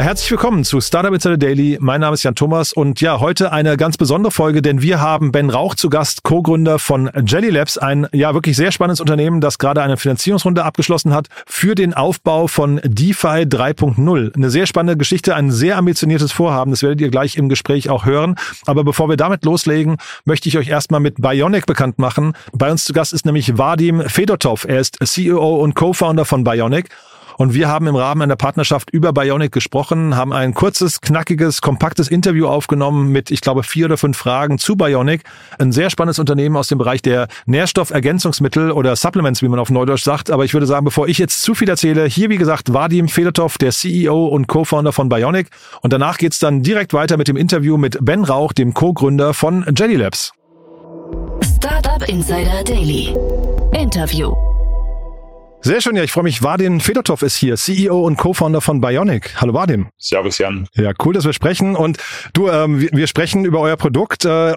Ja, herzlich willkommen zu Startup Insider Daily. Mein Name ist Jan Thomas und ja, heute eine ganz besondere Folge, denn wir haben Ben Rauch zu Gast, Co-Gründer von Jelly Labs, ein ja wirklich sehr spannendes Unternehmen, das gerade eine Finanzierungsrunde abgeschlossen hat für den Aufbau von DeFi 3.0. Eine sehr spannende Geschichte, ein sehr ambitioniertes Vorhaben, das werdet ihr gleich im Gespräch auch hören. Aber bevor wir damit loslegen, möchte ich euch erstmal mit Bionic bekannt machen. Bei uns zu Gast ist nämlich Vadim Fedotov. Er ist CEO und Co-Founder von Bionic und wir haben im Rahmen einer Partnerschaft über Bionic gesprochen, haben ein kurzes, knackiges, kompaktes Interview aufgenommen mit, ich glaube, vier oder fünf Fragen zu Bionic. Ein sehr spannendes Unternehmen aus dem Bereich der Nährstoffergänzungsmittel oder Supplements, wie man auf Neudeutsch sagt. Aber ich würde sagen, bevor ich jetzt zu viel erzähle, hier wie gesagt Vadim Fedotov, der CEO und Co-Founder von Bionic. Und danach geht's dann direkt weiter mit dem Interview mit Ben Rauch, dem Co-Gründer von Jelly Labs. Startup Insider Daily. Interview. Sehr schön, ja, ich freue mich. Vadim Fedotov ist hier, CEO und Co-Founder von Bionic. Hallo Vadim. Servus Jan. Ja, cool, dass wir sprechen. Und du, ähm, wir, wir sprechen über euer Produkt. Äh,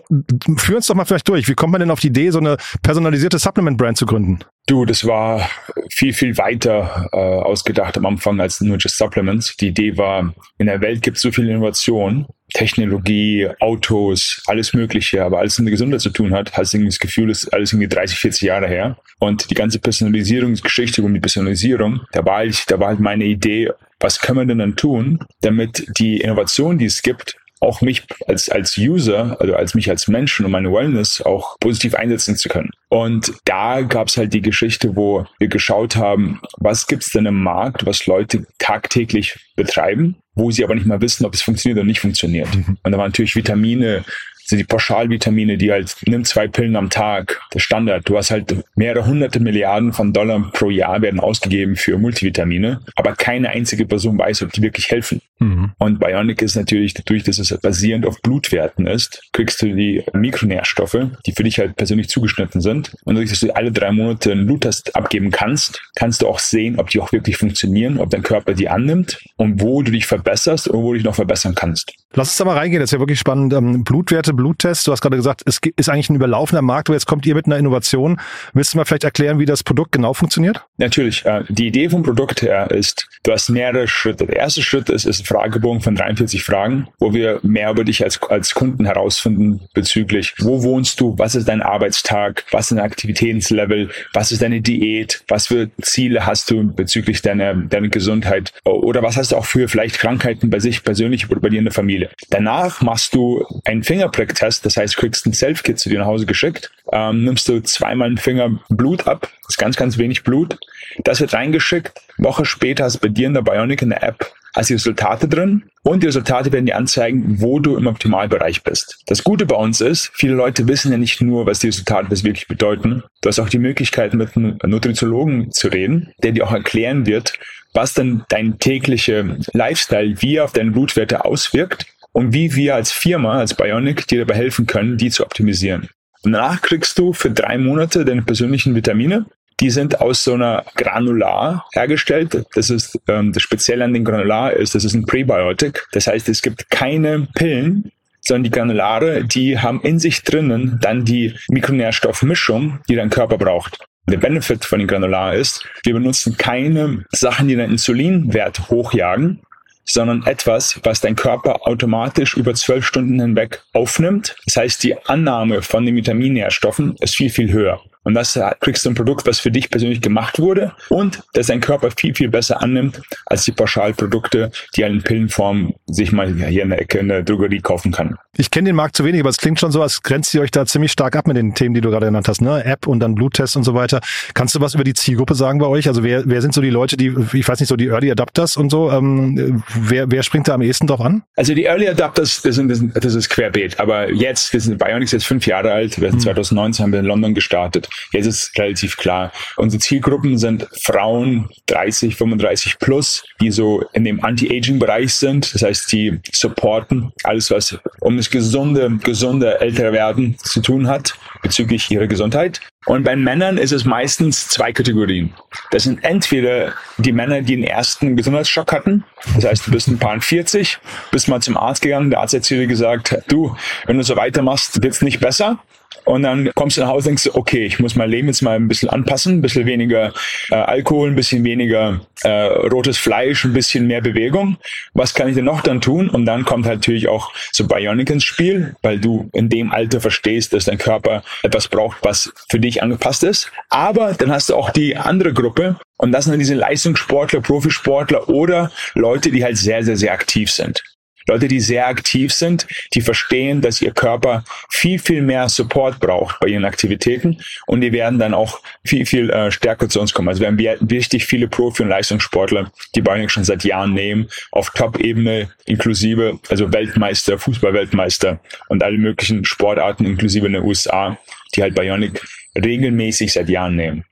führ uns doch mal vielleicht durch. Wie kommt man denn auf die Idee, so eine personalisierte Supplement-Brand zu gründen? Du, das war viel, viel weiter äh, ausgedacht am Anfang als nur just Supplements. Die Idee war, in der Welt gibt es so viel Innovation, Technologie, Autos, alles Mögliche, aber alles mit Gesundheit zu tun hat, hast irgendwie das Gefühl, das ist alles irgendwie 30, 40 Jahre her. Und die ganze Personalisierungsgeschichte um die Personalisierung, da war halt, da war halt meine Idee, was können wir denn dann tun, damit die Innovation, die es gibt, auch mich als, als User, also als mich als Menschen und meine Wellness auch positiv einsetzen zu können. Und da gab es halt die Geschichte, wo wir geschaut haben, was gibt's denn im Markt, was Leute tagtäglich betreiben, wo sie aber nicht mal wissen, ob es funktioniert oder nicht funktioniert. Mhm. Und da waren natürlich Vitamine, sind die Pauschalvitamine, die halt, nimm zwei Pillen am Tag, der Standard. Du hast halt mehrere hunderte Milliarden von Dollar pro Jahr werden ausgegeben für Multivitamine, aber keine einzige Person weiß, ob die wirklich helfen. Mhm. Und Bionic ist natürlich dadurch, dass es basierend auf Blutwerten ist, kriegst du die Mikronährstoffe, die für dich halt persönlich zugeschnitten sind. Und dadurch, dass du alle drei Monate einen Bluttest abgeben kannst, kannst du auch sehen, ob die auch wirklich funktionieren, ob dein Körper die annimmt und wo du dich verbesserst und wo du dich noch verbessern kannst. Lass uns da mal reingehen, das ist ja wirklich spannend. Ähm, Blutwerte, Bluttest, du hast gerade gesagt, es ist eigentlich ein überlaufender Markt, aber jetzt kommt ihr mit einer Innovation. Willst du mal vielleicht erklären, wie das Produkt genau funktioniert? Natürlich. Äh, die Idee vom Produkt her ist, du hast mehrere Schritte. Der erste Schritt ist, ist ein Fragebogen von 43 Fragen, wo wir mehr über dich als, als Kunden herausfinden bezüglich, wo wohnst du, was ist dein Arbeitstag, was ist dein Aktivitätslevel, was ist deine Diät, was für Ziele hast du bezüglich deiner, deiner Gesundheit oder was hast du auch für vielleicht Krankheiten bei sich persönlich oder bei dir in der Familie. Danach machst du einen Fingerprick-Test, das heißt, du kriegst ein Self-Kit zu dir nach Hause geschickt, ähm, nimmst du zweimal einen Finger Blut ab, das ist ganz, ganz wenig Blut. Das wird reingeschickt. Woche später hast du bei dir in der Bionic in der App hast die Resultate drin und die Resultate werden dir anzeigen, wo du im Optimalbereich bist. Das Gute bei uns ist, viele Leute wissen ja nicht nur, was die Resultate wirklich bedeuten. Du hast auch die Möglichkeit, mit einem Nutriziologen zu reden, der dir auch erklären wird, was dann dein täglicher Lifestyle, wie er auf deine Blutwerte auswirkt und wie wir als Firma, als Bionic dir dabei helfen können, die zu optimisieren. Und danach kriegst du für drei Monate deine persönlichen Vitamine. Die sind aus so einer Granular hergestellt. Das ist ähm, das Spezielle an den Granular ist, das ist ein Präbiotik. Das heißt, es gibt keine Pillen, sondern die Granulare, die haben in sich drinnen dann die Mikronährstoffmischung, die dein Körper braucht. Der Benefit von den Granular ist, wir benutzen keine Sachen, die den Insulinwert hochjagen, sondern etwas, was dein Körper automatisch über zwölf Stunden hinweg aufnimmt. Das heißt, die Annahme von den Vitaminnährstoffen ist viel, viel höher. Und das kriegst du ein Produkt, was für dich persönlich gemacht wurde und das dein Körper viel, viel besser annimmt als die Pauschalprodukte, die in Pillenform sich mal hier in der Ecke in der Drogerie kaufen kann. Ich kenne den Markt zu wenig, aber es klingt schon so, als grenzt ihr euch da ziemlich stark ab mit den Themen, die du gerade genannt hast, ne? App und dann Bluttest und so weiter. Kannst du was über die Zielgruppe sagen bei euch? Also wer, wer sind so die Leute, die, ich weiß nicht, so die Early Adapters und so? Ähm, wer, wer springt da am ehesten drauf an? Also die Early Adapters, das, sind, das, sind, das ist querbeet. Aber jetzt, wir sind Bionics jetzt fünf Jahre alt, wir sind hm. 2019 haben wir in London gestartet. Jetzt ist relativ klar. Unsere Zielgruppen sind Frauen 30, 35 plus, die so in dem Anti-Aging-Bereich sind. Das heißt, die supporten alles, was um das gesunde, gesunde Älterwerden zu tun hat bezüglich ihrer Gesundheit. Und bei Männern ist es meistens zwei Kategorien. Das sind entweder die Männer, die den ersten Gesundheitsschock hatten. Das heißt, du bist ein paar 40, bist mal zum Arzt gegangen, der Arzt hat zu dir gesagt, du, wenn du so weitermachst, wird's nicht besser. Und dann kommst du nach Hause und denkst, okay, ich muss mein Leben jetzt mal ein bisschen anpassen, ein bisschen weniger äh, Alkohol, ein bisschen weniger äh, rotes Fleisch, ein bisschen mehr Bewegung. Was kann ich denn noch dann tun? Und dann kommt halt natürlich auch so Bionic ins Spiel, weil du in dem Alter verstehst, dass dein Körper etwas braucht, was für dich angepasst ist. Aber dann hast du auch die andere Gruppe, und das sind dann diese Leistungssportler, Profisportler oder Leute, die halt sehr, sehr, sehr aktiv sind. Leute, die sehr aktiv sind, die verstehen, dass ihr Körper viel, viel mehr Support braucht bei ihren Aktivitäten und die werden dann auch viel, viel äh, stärker zu uns kommen. Also wir haben richtig viele Profi- und Leistungssportler, die Bionic schon seit Jahren nehmen, auf Top-Ebene inklusive, also Weltmeister, Fußballweltmeister und alle möglichen Sportarten inklusive in den USA, die halt Bionic regelmäßig seit Jahren nehmen.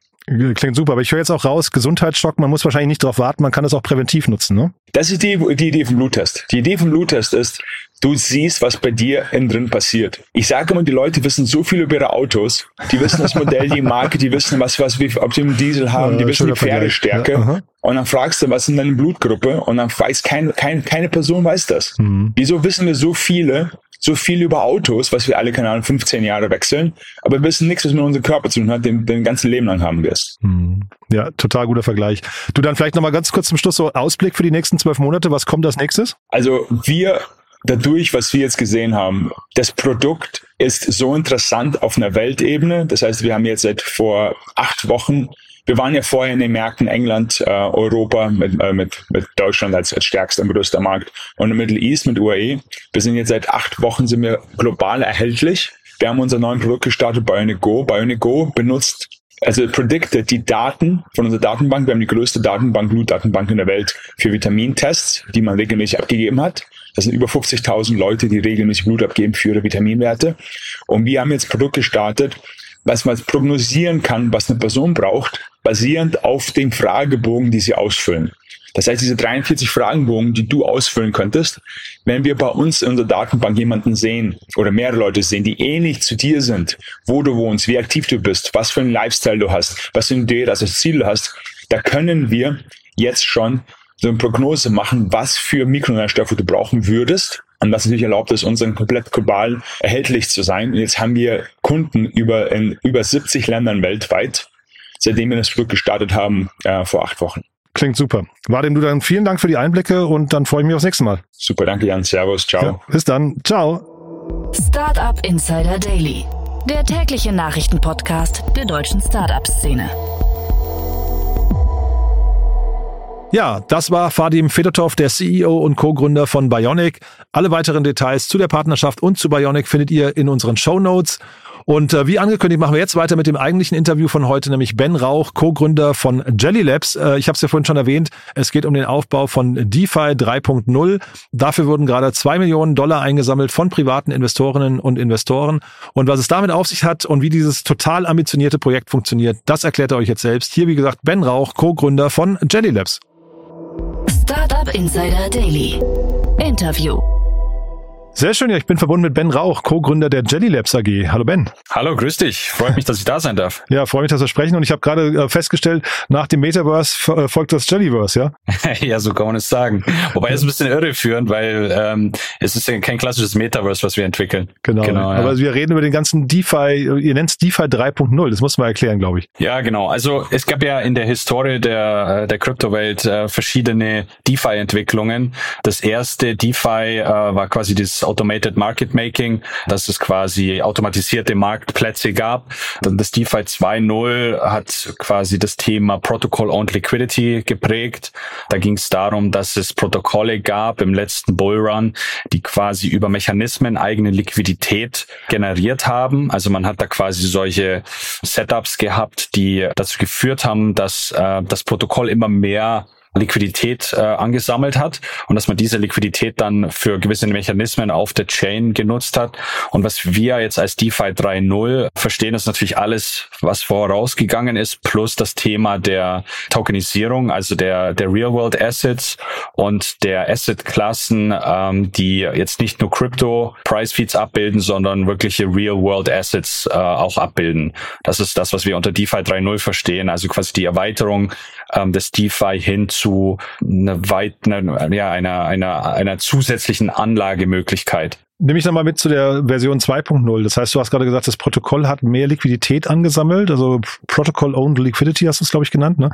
Klingt super, aber ich höre jetzt auch raus, Gesundheitsschock, man muss wahrscheinlich nicht darauf warten, man kann das auch präventiv nutzen, ne? Das ist die, die Idee vom Bluttest. Die Idee vom Bluttest ist, du siehst, was bei dir innen drin passiert. Ich sage immer, die Leute wissen so viel über ihre Autos, die wissen das Modell, die Marke, die wissen, was, was wir, ob sie einen Diesel haben, die wissen die Pferdestärke. Ja, und dann fragst du, was ist deine Blutgruppe? Und dann weiß kein, kein, keine Person weiß das. Mhm. Wieso wissen wir so viele, so viel über Autos, was wir alle, keine Ahnung, 15 Jahre wechseln, aber wir wissen nichts, was mit unserem Körper zu tun hat, den, den ganzen Leben lang haben wirst. Hm. Ja, total guter Vergleich. Du dann vielleicht nochmal ganz kurz zum Schluss so Ausblick für die nächsten zwölf Monate. Was kommt als nächstes? Also wir dadurch, was wir jetzt gesehen haben, das Produkt ist so interessant auf einer Weltebene. Das heißt, wir haben jetzt seit vor acht Wochen wir waren ja vorher in den Märkten England, äh, Europa mit, äh, mit, mit Deutschland als, als stärkster und größter Markt und im Middle East mit UAE. Wir sind jetzt seit acht Wochen sind wir global erhältlich. Wir haben unser neues Produkt gestartet, Bionic Go. Bionic Go benutzt also predicted die Daten von unserer Datenbank. Wir haben die größte Datenbank, Blutdatenbank in der Welt für Vitamintests, die man regelmäßig abgegeben hat. Das sind über 50.000 Leute, die regelmäßig Blut abgeben für ihre Vitaminwerte. Und wir haben jetzt ein Produkt gestartet, was man prognosieren kann, was eine Person braucht, basierend auf dem Fragebogen, die sie ausfüllen. Das heißt, diese 43 Fragenbogen, die du ausfüllen könntest, wenn wir bei uns in unserer Datenbank jemanden sehen oder mehrere Leute sehen, die ähnlich zu dir sind, wo du wohnst, wie aktiv du bist, was für einen Lifestyle du hast, was für ein Idee, also Ziel hast, da können wir jetzt schon so eine Prognose machen, was für Mikronährstoffe du brauchen würdest und was natürlich erlaubt es, uns komplett global erhältlich zu sein. Und jetzt haben wir Kunden über, in über 70 Ländern weltweit, seitdem wir das Produkt gestartet haben, äh, vor acht Wochen. Klingt super. Vadim, du dann vielen Dank für die Einblicke und dann freue ich mich aufs nächste Mal. Super, danke Jan. Servus, ciao. Ja, bis dann. Ciao. Startup Insider Daily, der tägliche Nachrichtenpodcast der deutschen Startup-Szene. Ja, das war Fadim Fedotov, der CEO und Co-Gründer von Bionic. Alle weiteren Details zu der Partnerschaft und zu Bionic findet ihr in unseren Show Notes. Und äh, wie angekündigt, machen wir jetzt weiter mit dem eigentlichen Interview von heute, nämlich Ben Rauch, Co-Gründer von Jelly Labs. Äh, ich habe es ja vorhin schon erwähnt, es geht um den Aufbau von DeFi 3.0. Dafür wurden gerade zwei Millionen Dollar eingesammelt von privaten Investorinnen und Investoren. Und was es damit auf sich hat und wie dieses total ambitionierte Projekt funktioniert, das erklärt er euch jetzt selbst. Hier, wie gesagt, Ben Rauch, Co-Gründer von Jelly Labs. Startup Insider Daily. Interview. Sehr schön, ja, ich bin verbunden mit Ben Rauch, Co-Gründer der Jelly Labs AG. Hallo Ben. Hallo, grüß dich. Freut mich, dass ich da sein darf. Ja, freue mich, dass wir sprechen und ich habe gerade äh, festgestellt, nach dem Metaverse äh, folgt das Jellyverse, ja? ja, so kann man es sagen. Wobei es ein bisschen irreführend, weil ähm, es ist ja kein klassisches Metaverse, was wir entwickeln. Genau, genau ja. aber wir reden über den ganzen DeFi, ihr nennt es DeFi 3.0, das muss man erklären, glaube ich. Ja, genau. Also es gab ja in der Historie der, äh, der Kryptowelt äh, verschiedene DeFi-Entwicklungen. Das erste DeFi äh, war quasi das Automated Market Making, dass es quasi automatisierte Marktplätze gab. Dann das DeFi 2.0 hat quasi das Thema Protocol-Owned Liquidity geprägt. Da ging es darum, dass es Protokolle gab im letzten Bullrun, die quasi über Mechanismen eigene Liquidität generiert haben. Also man hat da quasi solche Setups gehabt, die dazu geführt haben, dass äh, das Protokoll immer mehr Liquidität äh, angesammelt hat und dass man diese Liquidität dann für gewisse Mechanismen auf der Chain genutzt hat. Und was wir jetzt als DeFi 3.0 verstehen, ist natürlich alles, was vorausgegangen ist, plus das Thema der Tokenisierung, also der, der Real-World Assets und der Asset-Klassen, ähm, die jetzt nicht nur Crypto-Price-Feeds abbilden, sondern wirkliche Real-World Assets äh, auch abbilden. Das ist das, was wir unter DeFi 3.0 verstehen, also quasi die Erweiterung ähm, des DeFi hin zu einer weiten, ja, einer, einer, einer zusätzlichen Anlagemöglichkeit. Nehme ich nochmal mit zu der Version 2.0. Das heißt, du hast gerade gesagt, das Protokoll hat mehr Liquidität angesammelt, also Protocol Owned Liquidity hast du es, glaube ich, genannt, ne?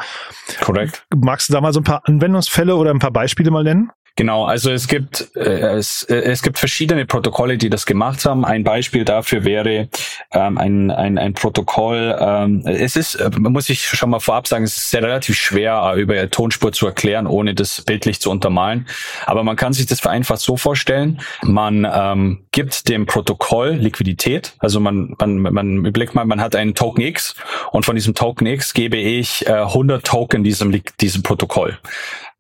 Korrekt. Magst du da mal so ein paar Anwendungsfälle oder ein paar Beispiele mal nennen? Genau, also es gibt äh, es, äh, es gibt verschiedene Protokolle, die das gemacht haben. Ein Beispiel dafür wäre ähm, ein, ein, ein Protokoll. Ähm, es ist, äh, muss ich schon mal vorab sagen, es ist sehr relativ schwer über Tonspur zu erklären, ohne das bildlich zu untermalen. Aber man kann sich das vereinfacht so vorstellen: Man ähm, gibt dem Protokoll Liquidität. Also man man man überlegt mal, man hat einen Token X und von diesem Token X gebe ich äh, 100 Token diesem diesem Protokoll.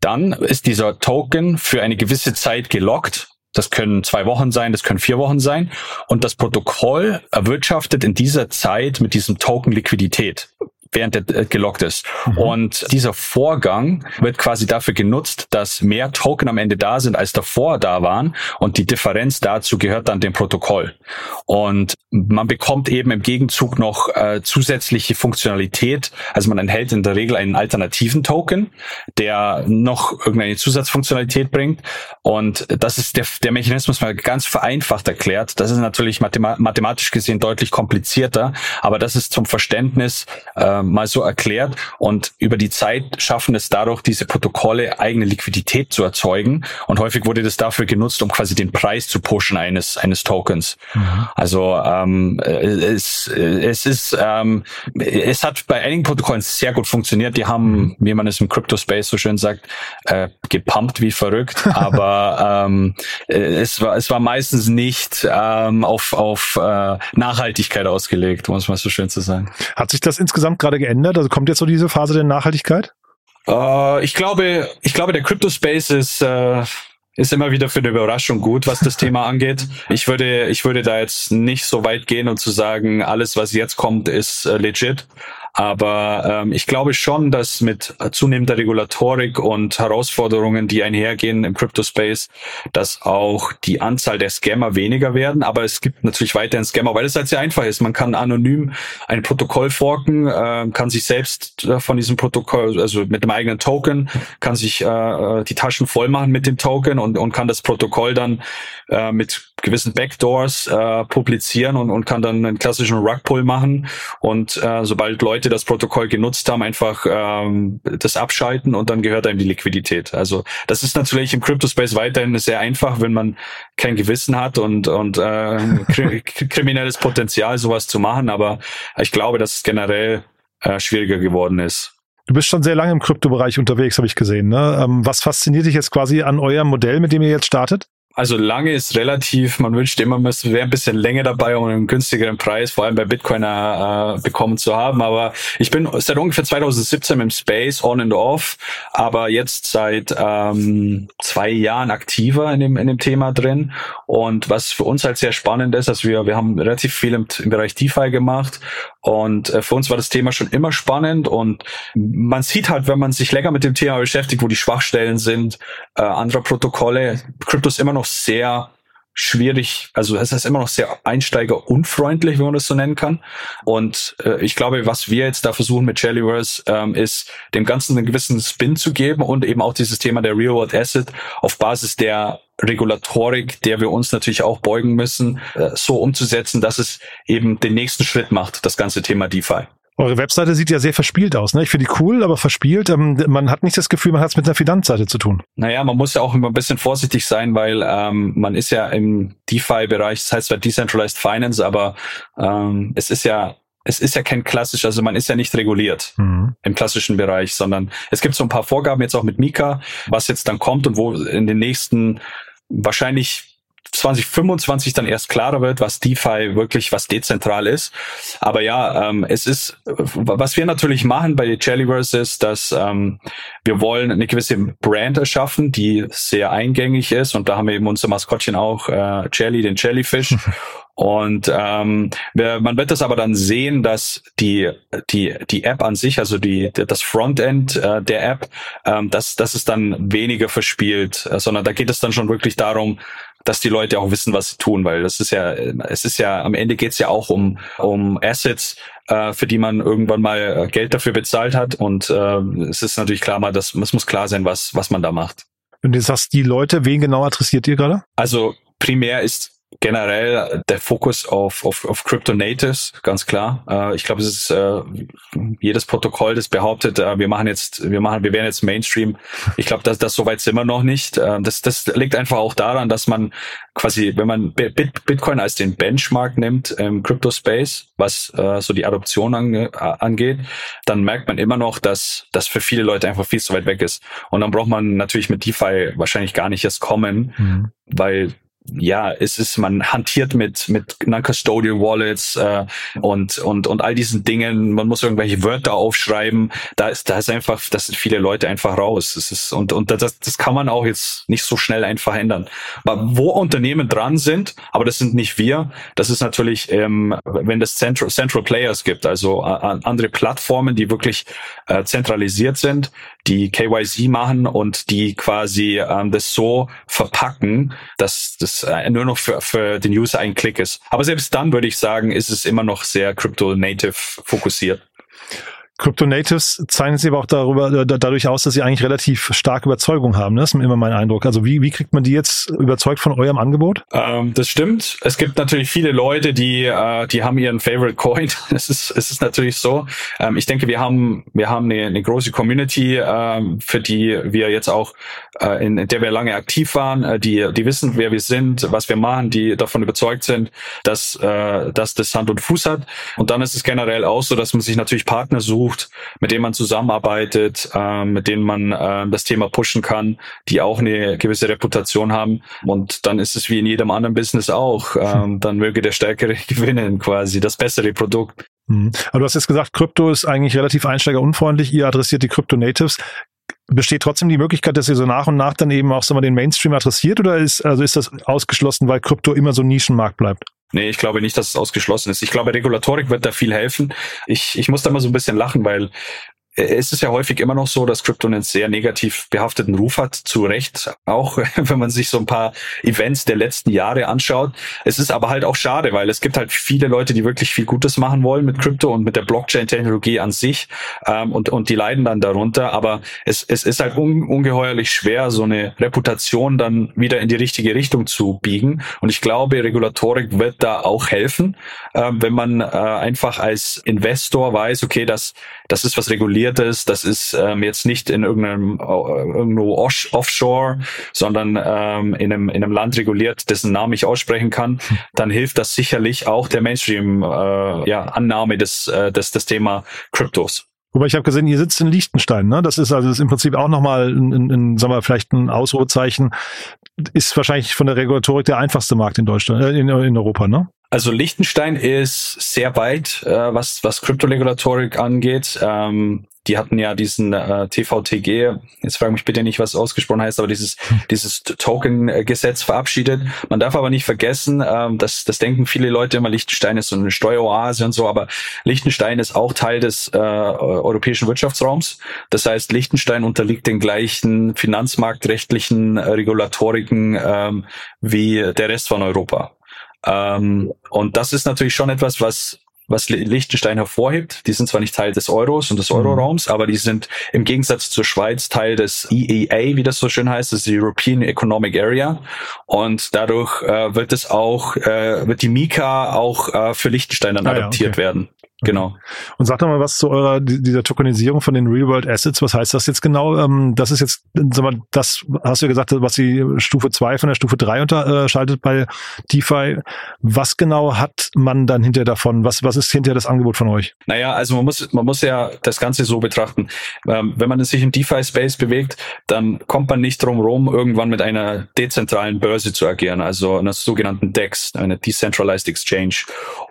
Dann ist dieser Token für eine gewisse Zeit gelockt. Das können zwei Wochen sein, das können vier Wochen sein. Und das Protokoll erwirtschaftet in dieser Zeit mit diesem Token Liquidität während er äh, gelockt ist. Mhm. Und dieser Vorgang wird quasi dafür genutzt, dass mehr Token am Ende da sind, als davor da waren. Und die Differenz dazu gehört dann dem Protokoll. Und man bekommt eben im Gegenzug noch äh, zusätzliche Funktionalität. Also man enthält in der Regel einen alternativen Token, der noch irgendeine Zusatzfunktionalität bringt. Und das ist der, der Mechanismus mal ganz vereinfacht erklärt. Das ist natürlich mathematisch gesehen deutlich komplizierter, aber das ist zum Verständnis äh, äh, mal so erklärt. Und über die Zeit schaffen es dadurch, diese Protokolle eigene Liquidität zu erzeugen. Und häufig wurde das dafür genutzt, um quasi den Preis zu pushen eines, eines Tokens. Mhm. Also ähm, es, es ist, ähm, es hat bei einigen Protokollen sehr gut funktioniert. Die haben, wie man es im Crypto-Space so schön sagt, äh, gepumpt wie verrückt. Aber ähm, es war, es war meistens nicht ähm, auf, auf äh, Nachhaltigkeit ausgelegt, um es mal so schön zu sagen. Hat sich das insgesamt gerade geändert? Also kommt jetzt so diese Phase der Nachhaltigkeit? Uh, ich glaube, ich glaube, der Crypto Space ist uh, ist immer wieder für eine Überraschung gut, was das Thema angeht. Ich würde, ich würde da jetzt nicht so weit gehen und zu sagen, alles, was jetzt kommt, ist uh, legit. Aber ähm, ich glaube schon, dass mit zunehmender Regulatorik und Herausforderungen, die einhergehen im Crypto-Space, dass auch die Anzahl der Scammer weniger werden. Aber es gibt natürlich weiterhin Scammer, weil es halt sehr einfach ist. Man kann anonym ein Protokoll forken, äh, kann sich selbst äh, von diesem Protokoll, also mit dem eigenen Token, kann sich äh, die Taschen voll machen mit dem Token und, und kann das Protokoll dann äh, mit gewissen Backdoors äh, publizieren und, und kann dann einen klassischen Rugpull machen. Und äh, sobald Leute Leute das Protokoll genutzt haben, einfach ähm, das abschalten und dann gehört einem die Liquidität. Also das ist natürlich im Crypto-Space weiterhin sehr einfach, wenn man kein Gewissen hat und, und äh, kriminelles Potenzial, sowas zu machen. Aber ich glaube, dass es generell äh, schwieriger geworden ist. Du bist schon sehr lange im Kryptobereich unterwegs, habe ich gesehen. Ne? Ähm, was fasziniert dich jetzt quasi an eurem Modell, mit dem ihr jetzt startet? Also lange ist relativ, man wünscht immer, man wäre ein bisschen länger dabei, um einen günstigeren Preis, vor allem bei Bitcoin äh, bekommen zu haben. Aber ich bin seit ungefähr 2017 im Space on and off, aber jetzt seit ähm, zwei Jahren aktiver in dem, in dem Thema drin. Und was für uns halt sehr spannend ist, dass wir, wir haben relativ viel im, im Bereich DeFi gemacht und äh, für uns war das Thema schon immer spannend und man sieht halt, wenn man sich länger mit dem Thema beschäftigt, wo die Schwachstellen sind, äh, anderer Protokolle, Krypto ist immer noch sehr schwierig, also es ist immer noch sehr einsteigerunfreundlich, wenn man das so nennen kann. Und äh, ich glaube, was wir jetzt da versuchen mit Jellyverse, ähm, ist dem Ganzen einen gewissen Spin zu geben und eben auch dieses Thema der Real World Asset auf Basis der Regulatorik, der wir uns natürlich auch beugen müssen, äh, so umzusetzen, dass es eben den nächsten Schritt macht, das ganze Thema DeFi. Eure Webseite sieht ja sehr verspielt aus. Ne? Ich finde die cool, aber verspielt. Ähm, man hat nicht das Gefühl, man hat es mit einer Finanzseite zu tun. Naja, man muss ja auch immer ein bisschen vorsichtig sein, weil ähm, man ist ja im DeFi-Bereich, das heißt zwar Decentralized Finance, aber ähm, es ist ja es ist ja kein klassisch, also man ist ja nicht reguliert mhm. im klassischen Bereich, sondern es gibt so ein paar Vorgaben jetzt auch mit Mika, was jetzt dann kommt und wo in den nächsten wahrscheinlich 2025 dann erst klarer wird, was DeFi wirklich, was dezentral ist. Aber ja, ähm, es ist, was wir natürlich machen bei Jellyverse ist, dass ähm, wir wollen eine gewisse Brand erschaffen, die sehr eingängig ist. Und da haben wir eben unser Maskottchen auch, äh, Jelly, den Jellyfish. Und ähm, wir, man wird das aber dann sehen, dass die die die App an sich, also die das Frontend äh, der App, ähm, dass das ist dann weniger verspielt, sondern da geht es dann schon wirklich darum, dass die Leute auch wissen, was sie tun, weil das ist ja, es ist ja, am Ende geht's ja auch um, um Assets, äh, für die man irgendwann mal äh, Geld dafür bezahlt hat. Und äh, es ist natürlich klar mal, dass es muss klar sein, was, was man da macht. Und du sagst, die Leute, wen genau adressiert ihr gerade? Also primär ist generell der Fokus auf, auf, auf Crypto Natives, ganz klar. Äh, ich glaube, es ist äh, jedes Protokoll, das behauptet, äh, wir machen jetzt, wir machen, wir werden jetzt Mainstream. Ich glaube, dass das soweit sind wir noch nicht. Äh, das, das liegt einfach auch daran, dass man quasi, wenn man Bit, Bitcoin als den Benchmark nimmt im Crypto Space, was äh, so die Adoption ange, angeht, dann merkt man immer noch, dass das für viele Leute einfach viel zu weit weg ist. Und dann braucht man natürlich mit DeFi wahrscheinlich gar nicht erst kommen, mhm. weil ja, es ist, man hantiert mit, mit Non-Custodial Wallets äh, und, und, und all diesen Dingen. Man muss irgendwelche Wörter aufschreiben. Da ist, da ist einfach, das sind viele Leute einfach raus. Das ist, und, und das, das kann man auch jetzt nicht so schnell einfach ändern. Aber wo Unternehmen dran sind, aber das sind nicht wir, das ist natürlich, ähm, wenn es Central, Central Players gibt, also äh, andere Plattformen, die wirklich äh, zentralisiert sind, die KYC machen und die quasi ähm, das so verpacken, dass das äh, nur noch für, für den User ein Klick ist. Aber selbst dann würde ich sagen, ist es immer noch sehr Crypto-Native fokussiert. Crypto Natives zeichnen sich aber auch darüber, dadurch aus, dass sie eigentlich relativ starke Überzeugung haben. Das ist immer mein Eindruck. Also wie, wie kriegt man die jetzt überzeugt von eurem Angebot? Ähm, das stimmt. Es gibt natürlich viele Leute, die, äh, die haben ihren Favorite Coin. Es ist, es ist natürlich so. Ähm, ich denke, wir haben, wir haben eine, eine große Community, äh, für die wir jetzt auch, äh, in, in der wir lange aktiv waren, äh, die, die wissen, wer wir sind, was wir machen, die davon überzeugt sind, dass, äh, dass das Hand und Fuß hat. Und dann ist es generell auch so, dass man sich natürlich Partner sucht, sucht, mit denen man zusammenarbeitet, äh, mit denen man äh, das Thema pushen kann, die auch eine gewisse Reputation haben. Und dann ist es wie in jedem anderen Business auch. Ähm, dann möge der Stärkere gewinnen, quasi das bessere Produkt. Mhm. Aber du hast jetzt gesagt, Krypto ist eigentlich relativ einsteigerunfreundlich. Ihr adressiert die Crypto-Natives. Besteht trotzdem die Möglichkeit, dass ihr so nach und nach dann eben auch so mal den Mainstream adressiert oder ist, also ist das ausgeschlossen, weil Krypto immer so ein Nischenmarkt bleibt? Nee, ich glaube nicht, dass es ausgeschlossen ist. Ich glaube, Regulatorik wird da viel helfen. Ich, ich muss da mal so ein bisschen lachen, weil es ist ja häufig immer noch so, dass Krypto einen sehr negativ behafteten Ruf hat, zu Recht, auch wenn man sich so ein paar Events der letzten Jahre anschaut. Es ist aber halt auch schade, weil es gibt halt viele Leute, die wirklich viel Gutes machen wollen mit Krypto und mit der Blockchain-Technologie an sich ähm, und, und die leiden dann darunter. Aber es, es ist halt un, ungeheuerlich schwer, so eine Reputation dann wieder in die richtige Richtung zu biegen. Und ich glaube, Regulatorik wird da auch helfen, äh, wenn man äh, einfach als Investor weiß, okay, das, das ist was reguliert reguliertes, das ist ähm, jetzt nicht in irgendeinem äh, irgendwo offshore, sondern ähm, in, einem, in einem Land reguliert, dessen Namen ich aussprechen kann, dann hilft das sicherlich auch der Mainstream äh, ja, des, äh, des, des Thema Kryptos. Wobei ich habe gesehen, ihr sitzt in Liechtenstein, ne? Das ist also das ist im Prinzip auch nochmal ein, ein, ein, sagen wir, vielleicht ein Ausrufezeichen. Ist wahrscheinlich von der Regulatorik der einfachste Markt in Deutschland, äh, in, in Europa, ne? Also Liechtenstein ist sehr weit, äh, was, was Kryptoregulatorik angeht. Ähm, die hatten ja diesen äh, TVTG, jetzt frage mich bitte nicht, was ausgesprochen heißt, aber dieses, dieses Token-Gesetz verabschiedet. Man darf aber nicht vergessen, ähm, dass das denken viele Leute immer, Liechtenstein ist so eine Steueroase und so, aber Liechtenstein ist auch Teil des äh, europäischen Wirtschaftsraums. Das heißt, Liechtenstein unterliegt den gleichen finanzmarktrechtlichen äh, Regulatoriken ähm, wie der Rest von Europa. Ähm, und das ist natürlich schon etwas, was was Liechtenstein hervorhebt. Die sind zwar nicht Teil des Euros und des mhm. Euroraums, aber die sind im Gegensatz zur Schweiz Teil des EEA, wie das so schön heißt, das European Economic Area. Und dadurch äh, wird es auch, äh, wird die Mika auch äh, für Liechtenstein dann ah, adaptiert ja, okay. werden. Genau. Und sag doch mal was zu eurer, dieser Tokenisierung von den Real-World Assets. Was heißt das jetzt genau? Ähm, das ist jetzt, sag mal, das hast du ja gesagt, was die Stufe 2 von der Stufe 3 unterscheidet bei DeFi. Was genau hat man dann hinterher davon? Was, was ist hinterher das Angebot von euch? Naja, also man muss, man muss ja das Ganze so betrachten. Ähm, wenn man sich im DeFi-Space bewegt, dann kommt man nicht drum rum, irgendwann mit einer dezentralen Börse zu agieren, also einer sogenannten DEX, eine Decentralized Exchange.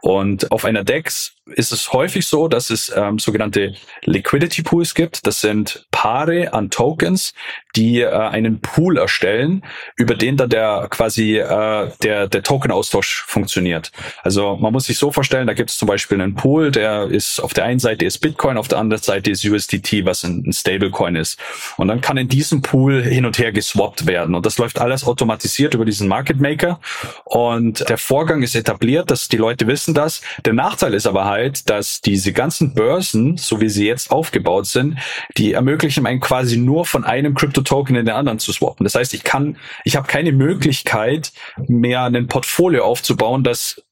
Und auf einer DEX ist es ist häufig so, dass es ähm, sogenannte Liquidity Pools gibt. Das sind Paare an Tokens, die äh, einen Pool erstellen, über den dann der quasi äh, der der Token-Austausch funktioniert. Also man muss sich so vorstellen, da gibt es zum Beispiel einen Pool, der ist auf der einen Seite ist Bitcoin, auf der anderen Seite ist USDT, was ein, ein Stablecoin ist. Und dann kann in diesem Pool hin und her geswappt werden. Und das läuft alles automatisiert über diesen Market Maker. Und der Vorgang ist etabliert, dass die Leute wissen das. Der Nachteil ist aber halt, dass diese ganzen Börsen, so wie sie jetzt aufgebaut sind, die ermöglichen einem quasi nur von einem Krypto-Token in den anderen zu swappen. Das heißt, ich kann, ich habe keine Möglichkeit mehr ein Portfolio aufzubauen, das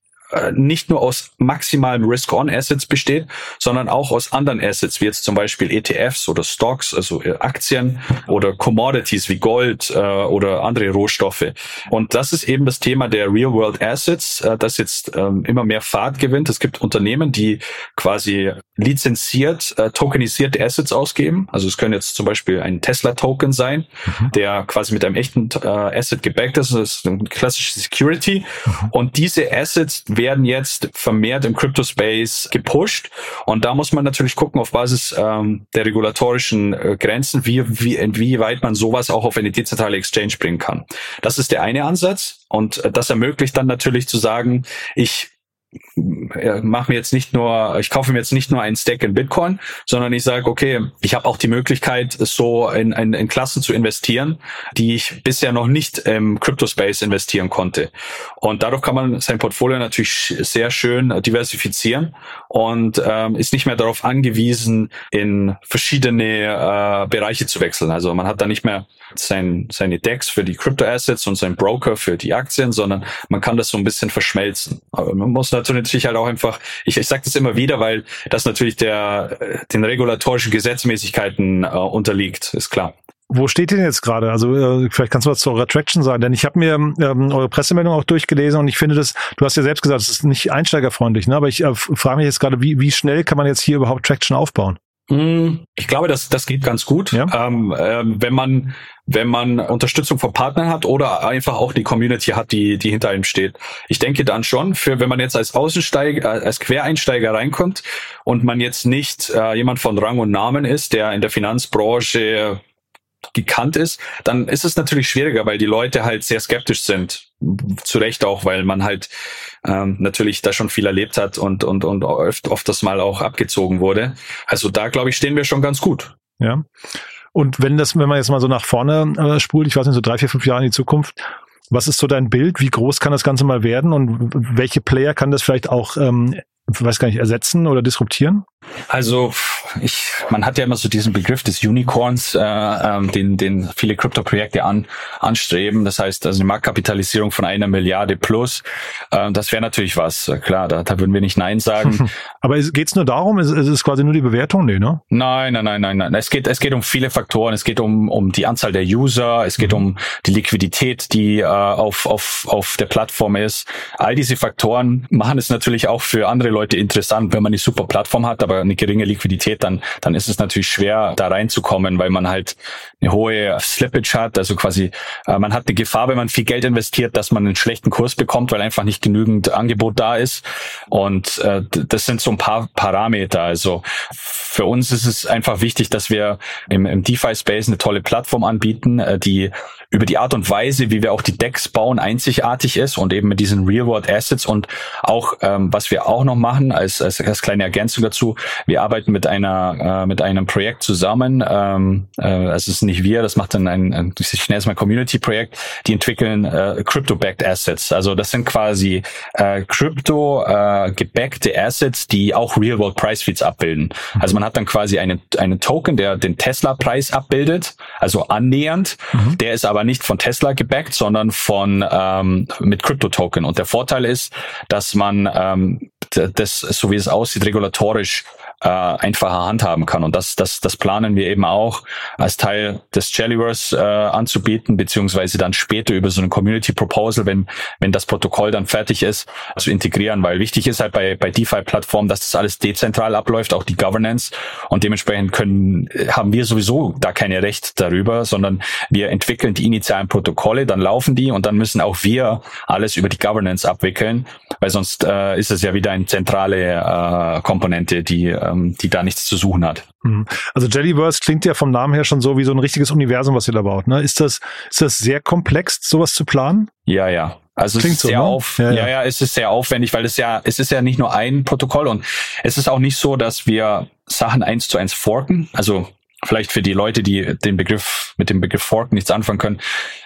nicht nur aus maximalem Risk-on-Assets besteht, sondern auch aus anderen Assets, wie jetzt zum Beispiel ETFs oder Stocks, also äh, Aktien oder Commodities wie Gold äh, oder andere Rohstoffe. Und das ist eben das Thema der Real-World Assets, äh, das jetzt ähm, immer mehr Fahrt gewinnt. Es gibt Unternehmen, die quasi lizenziert äh, tokenisierte Assets ausgeben. Also es können jetzt zum Beispiel ein Tesla-Token sein, mhm. der quasi mit einem echten äh, Asset gebackt ist. Das ist eine klassische Security. Mhm. Und diese Assets werden jetzt vermehrt im Crypto-Space gepusht. Und da muss man natürlich gucken auf Basis ähm, der regulatorischen äh, Grenzen, wie, wie, inwieweit man sowas auch auf eine dezentrale Exchange bringen kann. Das ist der eine Ansatz. Und äh, das ermöglicht dann natürlich zu sagen, ich mache mir jetzt nicht nur, ich kaufe mir jetzt nicht nur einen Stack in Bitcoin, sondern ich sage, okay, ich habe auch die Möglichkeit, so in, in, in Klassen zu investieren, die ich bisher noch nicht im Crypto-Space investieren konnte. Und dadurch kann man sein Portfolio natürlich sehr schön diversifizieren und ähm, ist nicht mehr darauf angewiesen, in verschiedene äh, Bereiche zu wechseln. Also man hat da nicht mehr sein, seine Decks für die Crypto-Assets und sein Broker für die Aktien, sondern man kann das so ein bisschen verschmelzen. Aber man muss natürlich halt auch einfach, ich, ich sage das immer wieder, weil das natürlich der den regulatorischen Gesetzmäßigkeiten äh, unterliegt, ist klar. Wo steht denn jetzt gerade? Also äh, vielleicht kannst du was zu eurer Traction sagen, denn ich habe mir ähm, eure Pressemeldung auch durchgelesen und ich finde das, du hast ja selbst gesagt, es ist nicht einsteigerfreundlich, ne? aber ich äh, frage mich jetzt gerade, wie, wie schnell kann man jetzt hier überhaupt Traction aufbauen? Hm, ich glaube, das, das geht ganz gut, ja. ähm, ähm, wenn man wenn man Unterstützung von Partnern hat oder einfach auch die Community hat, die die hinter einem steht. Ich denke dann schon, für wenn man jetzt als Außensteiger, als Quereinsteiger reinkommt und man jetzt nicht äh, jemand von Rang und Namen ist, der in der Finanzbranche gekannt ist, dann ist es natürlich schwieriger, weil die Leute halt sehr skeptisch sind. Zu Recht auch, weil man halt ähm, natürlich da schon viel erlebt hat und, und, und oft, oft das mal auch abgezogen wurde. Also da, glaube ich, stehen wir schon ganz gut. Ja. Und wenn das, wenn man jetzt mal so nach vorne äh, spult, ich weiß nicht, so drei, vier, fünf Jahre in die Zukunft, was ist so dein Bild? Wie groß kann das Ganze mal werden und welche Player kann das vielleicht auch ähm, weiß gar nicht, ersetzen oder disruptieren? Also ich, man hat ja immer so diesen Begriff des Unicorns, äh, ähm, den, den viele Krypto-Projekte an, anstreben. Das heißt, also eine Marktkapitalisierung von einer Milliarde plus. Äh, das wäre natürlich was. Klar, da, da würden wir nicht Nein sagen. Aber geht es nur darum? Ist, ist es quasi nur die Bewertung? Nee, ne? Nein, nein, nein, nein, nein. Es geht, es geht um viele Faktoren. Es geht um, um die Anzahl der User. Es geht mhm. um die Liquidität, die äh, auf, auf, auf der Plattform ist. All diese Faktoren machen es natürlich auch für andere Leute interessant, wenn man eine super Plattform hat, aber eine geringe Liquidität, dann, dann ist es natürlich schwer, da reinzukommen, weil man halt eine hohe Slippage hat. Also quasi, äh, man hat die Gefahr, wenn man viel Geld investiert, dass man einen schlechten Kurs bekommt, weil einfach nicht genügend Angebot da ist. Und äh, das sind so ein paar Parameter. Also für uns ist es einfach wichtig, dass wir im, im DeFi-Space eine tolle Plattform anbieten, äh, die über die Art und Weise, wie wir auch die Decks bauen, einzigartig ist und eben mit diesen Real-World-Assets und auch, ähm, was wir auch noch machen, als, als, als kleine Ergänzung dazu, wir arbeiten mit einer äh, mit einem Projekt zusammen, ähm, äh, es ist nicht wir, das macht dann ein, ein ich nenne es mal Community-Projekt, die entwickeln äh, Crypto-backed Assets, also das sind quasi äh, Crypto-gebackte äh, Assets, die auch Real-World-Price-Feeds abbilden. Also man hat dann quasi einen, einen Token, der den Tesla-Preis abbildet, also annähernd, mhm. der ist aber nicht von Tesla gebackt, sondern von ähm, mit Crypto-Token. Und der Vorteil ist, dass man ähm, das, so wie es aussieht, regulatorisch äh, einfacher handhaben kann. Und das, das, das planen wir eben auch als Teil des Jellyverse äh, anzubieten, beziehungsweise dann später über so ein Community Proposal, wenn, wenn das Protokoll dann fertig ist, zu integrieren. Weil wichtig ist halt bei, bei DeFi-Plattformen, dass das alles dezentral abläuft, auch die Governance. Und dementsprechend können, haben wir sowieso da keine Recht darüber, sondern wir entwickeln die initialen Protokolle, dann laufen die und dann müssen auch wir alles über die Governance abwickeln, weil sonst äh, ist es ja wieder eine zentrale äh, Komponente, die, ähm, die da nichts zu suchen hat. Mhm. Also Jellyverse klingt ja vom Namen her schon so wie so ein richtiges Universum, was ihr da baut. Ne? Ist das, ist das sehr komplex, sowas zu planen? Ja, ja. Also Klingt es ist sehr so, ne? auf, ja, ja. ja, ja, es ist sehr aufwendig, weil es ja, es ist ja nicht nur ein Protokoll und es ist auch nicht so, dass wir Sachen eins zu eins forken. Also vielleicht für die Leute, die den Begriff mit dem Begriff Fork nichts anfangen können.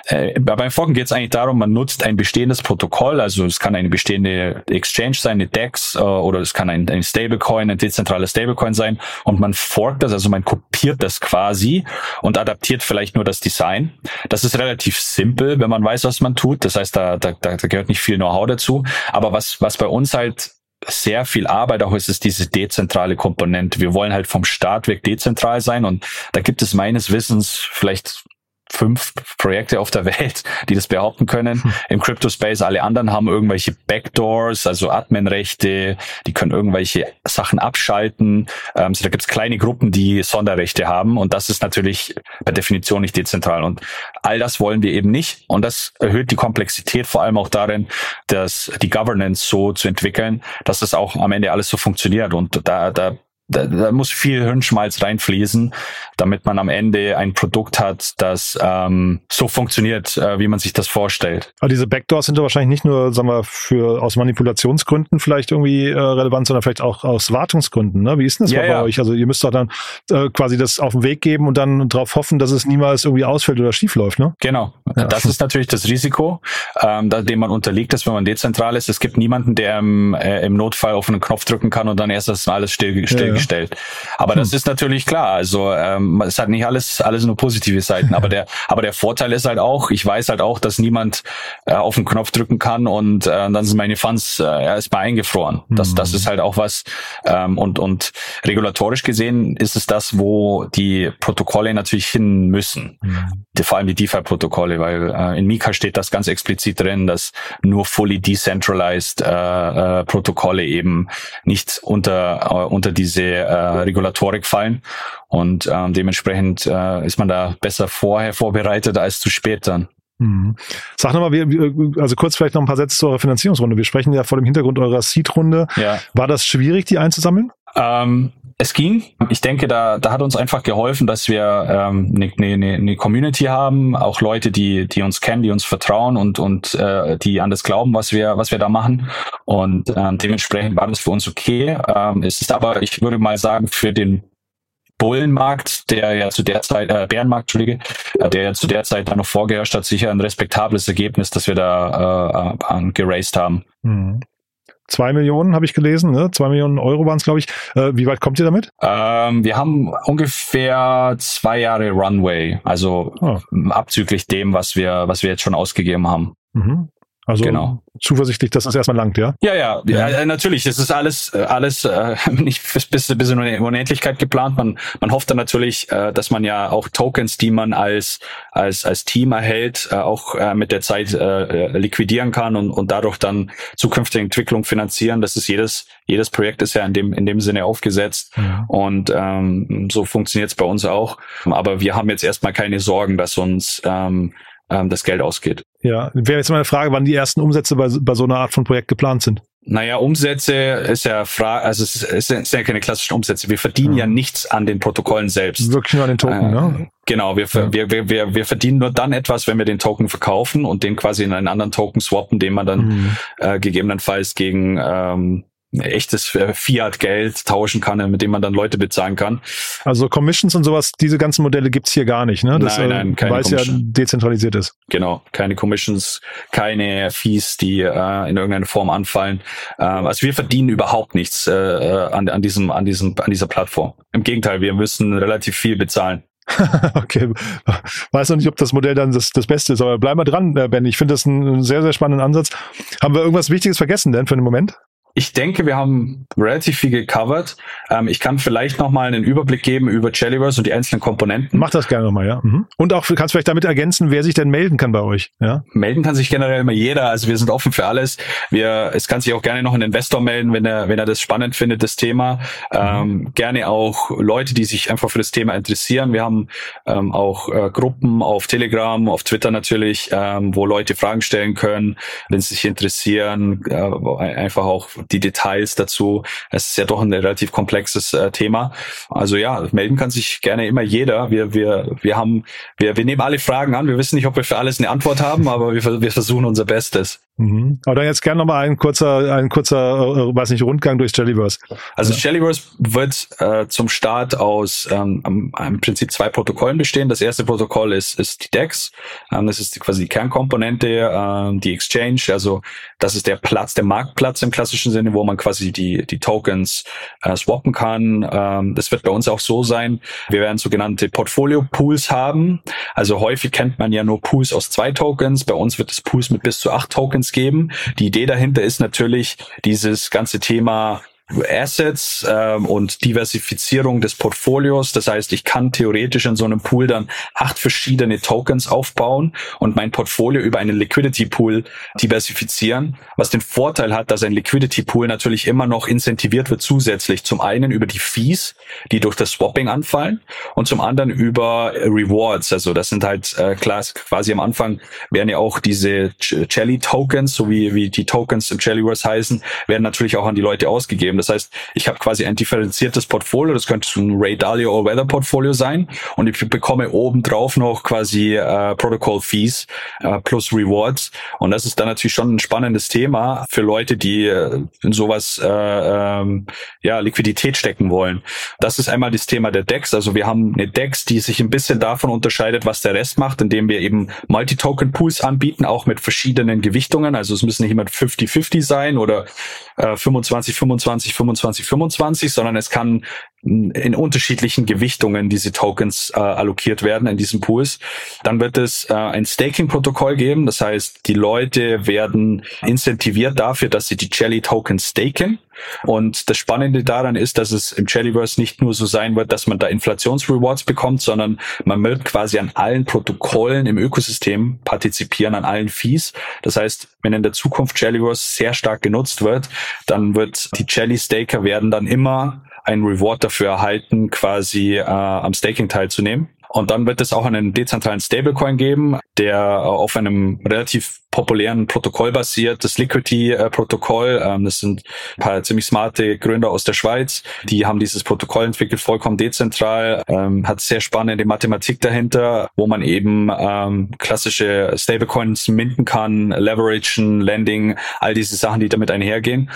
Äh, beim Forken geht es eigentlich darum, man nutzt ein bestehendes Protokoll, also es kann eine bestehende Exchange sein, eine DEX äh, oder es kann ein, ein Stablecoin, ein dezentrales Stablecoin sein und man forkt das, also man kopiert das quasi und adaptiert vielleicht nur das Design. Das ist relativ simpel, wenn man weiß, was man tut. Das heißt, da, da, da gehört nicht viel Know-how dazu. Aber was, was bei uns halt sehr viel Arbeit, auch ist es diese dezentrale Komponente. Wir wollen halt vom Start weg dezentral sein und da gibt es meines Wissens vielleicht fünf Projekte auf der Welt, die das behaupten können. Hm. Im Crypto Space alle anderen haben irgendwelche Backdoors, also Adminrechte, die können irgendwelche Sachen abschalten. Ähm, so, da gibt's kleine Gruppen, die Sonderrechte haben und das ist natürlich per Definition nicht dezentral. Und all das wollen wir eben nicht und das erhöht die Komplexität vor allem auch darin, dass die Governance so zu entwickeln, dass das auch am Ende alles so funktioniert. Und da, da da, da muss viel Hirnschmalz reinfließen, damit man am Ende ein Produkt hat, das ähm, so funktioniert, äh, wie man sich das vorstellt. Aber diese Backdoors sind ja wahrscheinlich nicht nur, sagen wir, für aus Manipulationsgründen vielleicht irgendwie äh, relevant, sondern vielleicht auch aus Wartungsgründen. Ne? Wie ist denn das ja, bei ja. euch? Also ihr müsst doch dann äh, quasi das auf den Weg geben und dann darauf hoffen, dass es niemals irgendwie ausfällt oder schief läuft. Ne? Genau. Ja. Das ist natürlich das Risiko, ähm, dem man unterliegt ist, wenn man dezentral ist. Es gibt niemanden, der im, äh, im Notfall auf einen Knopf drücken kann und dann erst das alles still, still gestellt. Aber hm. das ist natürlich klar. Also ähm, es hat nicht alles alles nur positive Seiten. aber der aber der Vorteil ist halt auch, ich weiß halt auch, dass niemand äh, auf den Knopf drücken kann und äh, dann sind meine Funds äh, erstmal eingefroren. Das das ist halt auch was ähm, und und regulatorisch gesehen ist es das, wo die Protokolle natürlich hin müssen. Mhm. Die, vor allem die DeFi-Protokolle, weil äh, in Mika steht das ganz explizit drin, dass nur fully decentralized äh, äh, Protokolle eben nicht unter äh, unter diese äh, Regulatorik fallen. Und ähm, dementsprechend äh, ist man da besser vorher vorbereitet als zu spät dann. Mhm. Sag nochmal, also kurz vielleicht noch ein paar Sätze zu eurer Finanzierungsrunde. Wir sprechen ja vor dem Hintergrund eurer Seed-Runde. Ja. War das schwierig, die einzusammeln? Ähm, es ging. Ich denke, da, da hat uns einfach geholfen, dass wir ähm, eine, eine, eine Community haben, auch Leute, die, die uns kennen, die uns vertrauen und, und äh, die an das glauben, was wir, was wir da machen. Und ähm, dementsprechend war das für uns okay. Ähm, es ist aber, ich würde mal sagen, für den Bullenmarkt, der ja zu der Zeit, äh, Bärenmarkt, Entschuldige, äh, der ja zu der Zeit da noch vorgeherrscht hat, sicher ein respektables Ergebnis, das wir da äh, äh, geraced haben. Mhm. Zwei Millionen habe ich gelesen, ne? Zwei Millionen Euro waren es, glaube ich. Äh, wie weit kommt ihr damit? Ähm, wir haben ungefähr zwei Jahre Runway, also oh. abzüglich dem, was wir, was wir jetzt schon ausgegeben haben. Mhm. Also genau. zuversichtlich, dass es erstmal langt, ja? Ja, ja, ja, ja natürlich. Das ist alles, äh, alles äh, nicht bis, bis, bis in Unendlichkeit geplant. Man, man hofft dann natürlich, äh, dass man ja auch Tokens, die man als, als, als Team erhält, äh, auch äh, mit der Zeit äh, liquidieren kann und, und dadurch dann zukünftige Entwicklung finanzieren. Das ist jedes, jedes Projekt ist ja in dem, in dem Sinne aufgesetzt. Ja. Und ähm, so funktioniert es bei uns auch. Aber wir haben jetzt erstmal keine Sorgen, dass uns ähm, ähm, das Geld ausgeht. Ja, wäre jetzt mal eine Frage, wann die ersten Umsätze bei, bei so einer Art von Projekt geplant sind. Naja, Umsätze ist ja Frage, also es ist, es sind ja keine klassischen Umsätze. Wir verdienen ja. ja nichts an den Protokollen selbst. Wirklich nur an den Token, äh, ne? Genau, wir, ja. wir, wir, wir, wir verdienen nur dann etwas, wenn wir den Token verkaufen und den quasi in einen anderen Token swappen, den man dann mhm. äh, gegebenenfalls gegen ähm, echtes äh, Fiat-Geld tauschen kann, mit dem man dann Leute bezahlen kann. Also Commissions und sowas, diese ganzen Modelle gibt's hier gar nicht, ne? Das, nein, nein, äh, keine Weil es ja dezentralisiert ist. Genau, keine Commissions, keine Fees, die äh, in irgendeiner Form anfallen. Ähm, also wir verdienen überhaupt nichts äh, äh, an, an, diesem, an, diesem, an dieser Plattform. Im Gegenteil, wir müssen relativ viel bezahlen. okay, weiß noch nicht, ob das Modell dann das, das Beste ist, aber bleib mal dran, Ben. Ich finde das einen sehr, sehr spannenden Ansatz. Haben wir irgendwas Wichtiges vergessen denn für den Moment? Ich denke, wir haben relativ viel gecovert. Ähm, ich kann vielleicht noch mal einen Überblick geben über Jellyverse und die einzelnen Komponenten. Mach das gerne nochmal, ja. Mhm. Und auch kannst vielleicht damit ergänzen, wer sich denn melden kann bei euch. Ja? Melden kann sich generell immer jeder. Also wir sind offen für alles. Wir, es kann sich auch gerne noch ein Investor melden, wenn er, wenn er das spannend findet, das Thema. Ähm, mhm. gerne auch Leute, die sich einfach für das Thema interessieren. Wir haben ähm, auch äh, Gruppen auf Telegram, auf Twitter natürlich, ähm, wo Leute Fragen stellen können, wenn sie sich interessieren. Äh, einfach auch die Details dazu. Es ist ja doch ein relativ komplexes äh, Thema. Also ja, melden kann sich gerne immer jeder. Wir, wir, wir haben, wir, wir nehmen alle Fragen an. Wir wissen nicht, ob wir für alles eine Antwort haben, aber wir, wir versuchen unser Bestes. Mhm. Aber dann jetzt gerne nochmal ein kurzer, ein kurzer, äh, weiß nicht, Rundgang durch Jellyverse. Also ja. Jellyverse wird äh, zum Start aus ähm, im Prinzip zwei Protokollen bestehen. Das erste Protokoll ist, ist die DEX. Ähm, das ist quasi die Kernkomponente, ähm, die Exchange. Also das ist der Platz, der Marktplatz im klassischen Sinne, wo man quasi die, die Tokens äh, swappen kann. Ähm, das wird bei uns auch so sein. Wir werden sogenannte Portfolio-Pools haben. Also häufig kennt man ja nur Pools aus zwei Tokens. Bei uns wird es Pools mit bis zu acht Tokens geben. Die Idee dahinter ist natürlich dieses ganze Thema Assets ähm, und Diversifizierung des Portfolios. Das heißt, ich kann theoretisch in so einem Pool dann acht verschiedene Tokens aufbauen und mein Portfolio über einen Liquidity Pool diversifizieren, was den Vorteil hat, dass ein Liquidity Pool natürlich immer noch incentiviert wird zusätzlich. Zum einen über die Fees, die durch das Swapping anfallen und zum anderen über Rewards. Also das sind halt äh, klar, quasi am Anfang werden ja auch diese Jelly Tokens, so wie, wie die Tokens im Jellyverse heißen, werden natürlich auch an die Leute ausgegeben. Das heißt, ich habe quasi ein differenziertes Portfolio, das könnte ein Ray Dalio All Weather Portfolio sein. Und ich bekomme obendrauf noch quasi äh, Protocol Fees äh, plus Rewards. Und das ist dann natürlich schon ein spannendes Thema für Leute, die äh, in sowas äh, ähm, ja Liquidität stecken wollen. Das ist einmal das Thema der DEX, also wir haben eine DEX, die sich ein bisschen davon unterscheidet, was der Rest macht, indem wir eben Multi-Token Pools anbieten, auch mit verschiedenen Gewichtungen, also es müssen nicht immer 50-50 sein oder äh, 25, 25 25, 25, sondern es kann in unterschiedlichen Gewichtungen diese Tokens äh, allokiert werden in diesen Pools. Dann wird es äh, ein Staking-Protokoll geben. Das heißt, die Leute werden incentiviert dafür, dass sie die Jelly-Tokens staken. Und das Spannende daran ist, dass es im Jellyverse nicht nur so sein wird, dass man da Inflationsrewards bekommt, sondern man wird quasi an allen Protokollen im Ökosystem partizipieren, an allen Fees. Das heißt, wenn in der Zukunft Jellyverse sehr stark genutzt wird, dann wird die Jelly Staker werden dann immer ein Reward dafür erhalten, quasi äh, am Staking teilzunehmen. Und dann wird es auch einen dezentralen Stablecoin geben, der auf einem relativ populären Protokoll basiert, das Liquidity-Protokoll. Ähm, das sind ein paar ziemlich smarte Gründer aus der Schweiz, die haben dieses Protokoll entwickelt, vollkommen dezentral, ähm, hat sehr spannende Mathematik dahinter, wo man eben ähm, klassische Stablecoins minden kann, leveragen, lending, all diese Sachen, die damit einhergehen.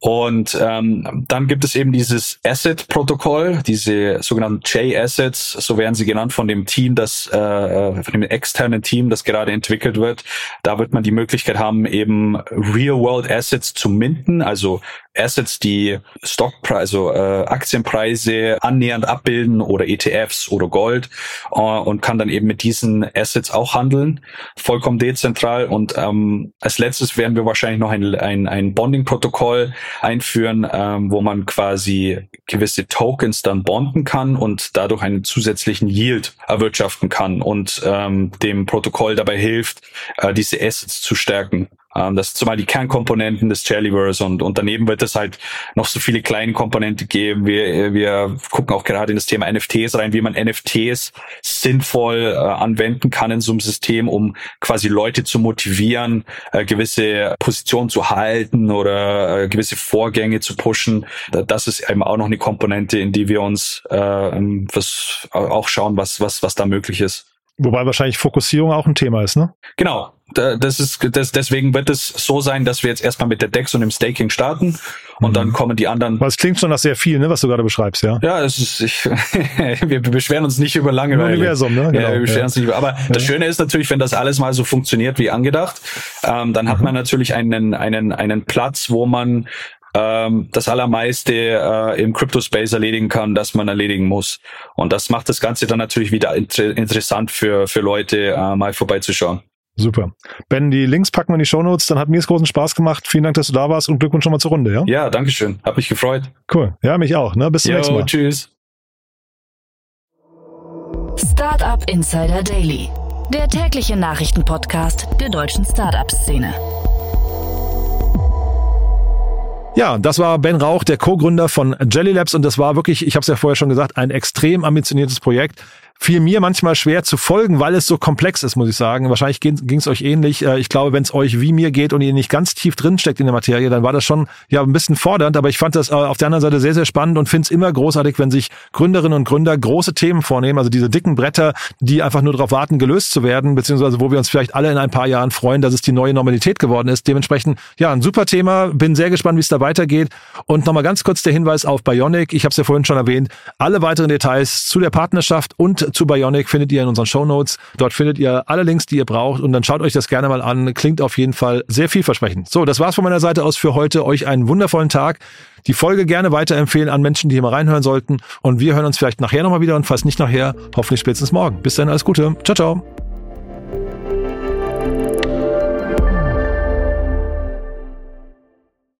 Und ähm, dann gibt es eben dieses Asset-Protokoll, diese sogenannten J-Assets, so werden sie genannt von dem Team, das äh, von dem externen Team, das gerade entwickelt wird. Da wird man die Möglichkeit haben, eben Real-World Assets zu minden, also Assets, die Stockpreise, also äh, Aktienpreise annähernd abbilden oder ETFs oder Gold äh, und kann dann eben mit diesen Assets auch handeln, vollkommen dezentral. Und ähm, als letztes werden wir wahrscheinlich noch ein, ein, ein Bonding-Protokoll einführen, ähm, wo man quasi gewisse Tokens dann bonden kann und dadurch einen zusätzlichen Yield erwirtschaften kann und ähm, dem Protokoll dabei hilft, äh, diese Assets zu stärken. Ähm, das sind zumal die Kernkomponenten des Jellyverse und, und daneben wird es halt noch so viele kleine Komponenten geben. Wir, wir gucken auch gerade in das Thema NFTs rein, wie man NFTs sinnvoll äh, anwenden kann in so einem System, um quasi Leute zu motivieren, äh, gewisse Positionen zu halten oder äh, gewisse Vorgänge zu pushen. Das ist eben auch noch eine Komponente, in die wir uns äh, was, auch schauen, was, was, was da möglich ist. Wobei wahrscheinlich Fokussierung auch ein Thema ist, ne? Genau. Das ist, das, deswegen wird es so sein, dass wir jetzt erstmal mit der DEX und dem Staking starten und mhm. dann kommen die anderen. Was klingt schon nach sehr viel, ne, was du gerade beschreibst, ja? Ja, es ist, ich, wir beschweren uns nicht über Langeweile. Universum, ne? Genau. Ja, wir beschweren ja. uns nicht über, aber ja. das Schöne ist natürlich, wenn das alles mal so funktioniert wie angedacht, ähm, dann hat mhm. man natürlich einen, einen, einen Platz, wo man ähm, das allermeiste äh, im Crypto-Space erledigen kann, das man erledigen muss. Und das macht das Ganze dann natürlich wieder inter interessant für, für Leute, äh, mal vorbeizuschauen. Super. Ben, die Links packen wir in die Shownotes. Dann hat mir es großen Spaß gemacht. Vielen Dank, dass du da warst und Glückwunsch schon mal zur Runde, ja? Ja, danke schön. Hat mich gefreut. Cool. Ja, mich auch. Ne? Bis zum Jo, nächsten Mal. tschüss. Startup Insider Daily, der tägliche Nachrichtenpodcast der deutschen Startup-Szene. Ja, das war Ben Rauch, der Co-Gründer von Jelly Labs und das war wirklich, ich habe es ja vorher schon gesagt, ein extrem ambitioniertes Projekt. Fiel mir manchmal schwer zu folgen, weil es so komplex ist, muss ich sagen. Wahrscheinlich ging es euch ähnlich. Äh, Ich glaube, wenn es euch wie mir geht und ihr nicht ganz tief drin steckt in der Materie, dann war das schon ja ein bisschen fordernd. Aber ich fand das äh, auf der anderen Seite sehr, sehr spannend und finde es immer großartig, wenn sich Gründerinnen und Gründer große Themen vornehmen, also diese dicken Bretter, die einfach nur darauf warten, gelöst zu werden, beziehungsweise wo wir uns vielleicht alle in ein paar Jahren freuen, dass es die neue Normalität geworden ist. Dementsprechend, ja, ein super Thema. Bin sehr gespannt, wie es da weitergeht. Und nochmal ganz kurz der Hinweis auf Bionic. Ich habe es ja vorhin schon erwähnt. Alle weiteren Details zu der Partnerschaft und zu Bionic findet ihr in unseren Shownotes. Dort findet ihr alle Links, die ihr braucht. Und dann schaut euch das gerne mal an. Klingt auf jeden Fall sehr vielversprechend. So, das war's von meiner Seite aus für heute. Euch einen wundervollen Tag. Die Folge gerne weiterempfehlen an Menschen, die hier mal reinhören sollten. Und wir hören uns vielleicht nachher nochmal wieder und falls nicht nachher, hoffentlich spätestens morgen. Bis dann, alles Gute. Ciao, ciao.